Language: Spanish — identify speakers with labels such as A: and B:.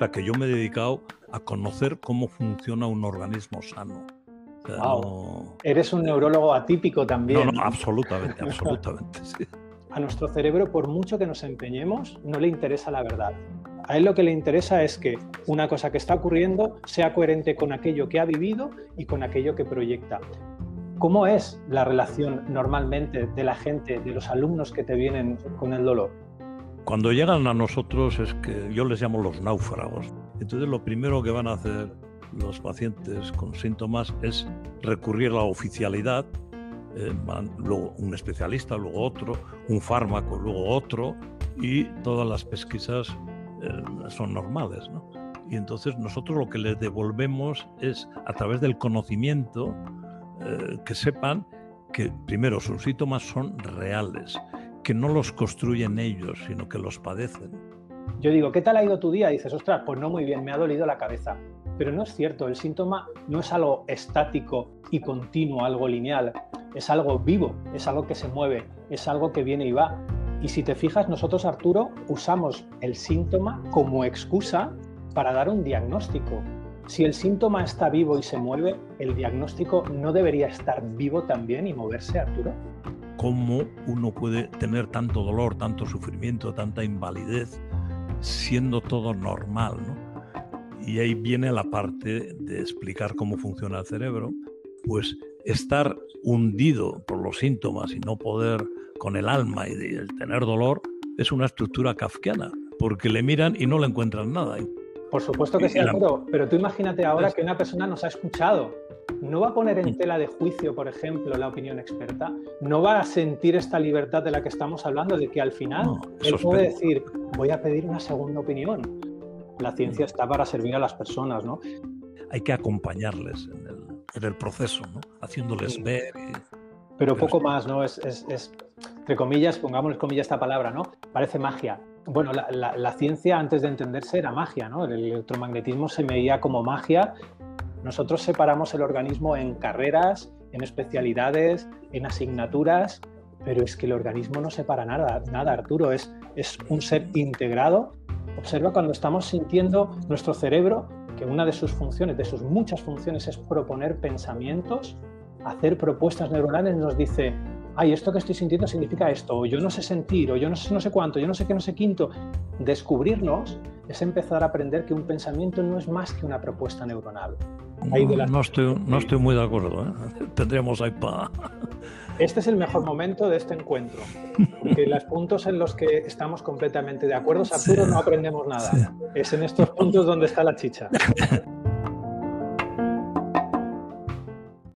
A: sea que yo me he dedicado a conocer cómo funciona un organismo sano.
B: Eres un neurólogo atípico también.
A: No, no, absolutamente, absolutamente.
B: A nuestro cerebro, por mucho que nos empeñemos, no le interesa la verdad. A él lo que le interesa es que una cosa que está ocurriendo sea coherente con aquello que ha vivido y con aquello que proyecta. ¿Cómo es la relación normalmente de la gente, de los alumnos que te vienen con el dolor?
A: Cuando llegan a nosotros es que yo les llamo los náufragos. Entonces lo primero que van a hacer los pacientes con síntomas es recurrir a la oficialidad, eh, luego un especialista, luego otro, un fármaco, luego otro, y todas las pesquisas eh, son normales. ¿no? Y entonces nosotros lo que les devolvemos es, a través del conocimiento, eh, que sepan que primero sus síntomas son reales, que no los construyen ellos, sino que los padecen.
B: Yo digo, ¿qué tal ha ido tu día? Dices, ostras, pues no muy bien, me ha dolido la cabeza. Pero no es cierto, el síntoma no es algo estático y continuo, algo lineal, es algo vivo, es algo que se mueve, es algo que viene y va. Y si te fijas, nosotros, Arturo, usamos el síntoma como excusa para dar un diagnóstico. Si el síntoma está vivo y se mueve, el diagnóstico no debería estar vivo también y moverse, Arturo.
A: ¿Cómo uno puede tener tanto dolor, tanto sufrimiento, tanta invalidez, siendo todo normal? ¿no? y ahí viene la parte de explicar cómo funciona el cerebro, pues estar hundido por los síntomas y no poder con el alma y el tener dolor es una estructura kafkiana, porque le miran y no le encuentran nada.
B: Por supuesto que sí, pero tú imagínate ahora que una persona nos ha escuchado. No va a poner en mm. tela de juicio, por ejemplo, la opinión experta. No va a sentir esta libertad de la que estamos hablando, de que al final él puede decir, voy a pedir una segunda opinión la ciencia está para servir a las personas, ¿no?
A: Hay que acompañarles en el, proceso, ¿no? Haciéndoles ver.
B: Pero poco más, ¿no? Es, entre comillas, pongámosle comillas esta palabra, ¿no? Parece magia. Bueno, la, ciencia antes de entenderse era magia, ¿no? El electromagnetismo se veía como magia. Nosotros separamos el organismo en carreras, en especialidades, en asignaturas, pero es que el organismo no separa nada, nada, Arturo, es, es un ser integrado Observa cuando estamos sintiendo nuestro cerebro, que una de sus funciones, de sus muchas funciones, es proponer pensamientos, hacer propuestas neuronales, nos dice, ay, esto que estoy sintiendo significa esto, o yo no sé sentir, o yo no sé no sé cuánto, yo no sé qué, no sé quinto. Descubrirnos es empezar a aprender que un pensamiento no es más que una propuesta neuronal.
A: No, estoy, no estoy muy de acuerdo. ¿eh? Tendríamos ahí para
B: este es el mejor momento de este encuentro, porque los puntos en los que estamos completamente de acuerdo, Arturo, no aprendemos nada. Es en estos puntos donde está la chicha.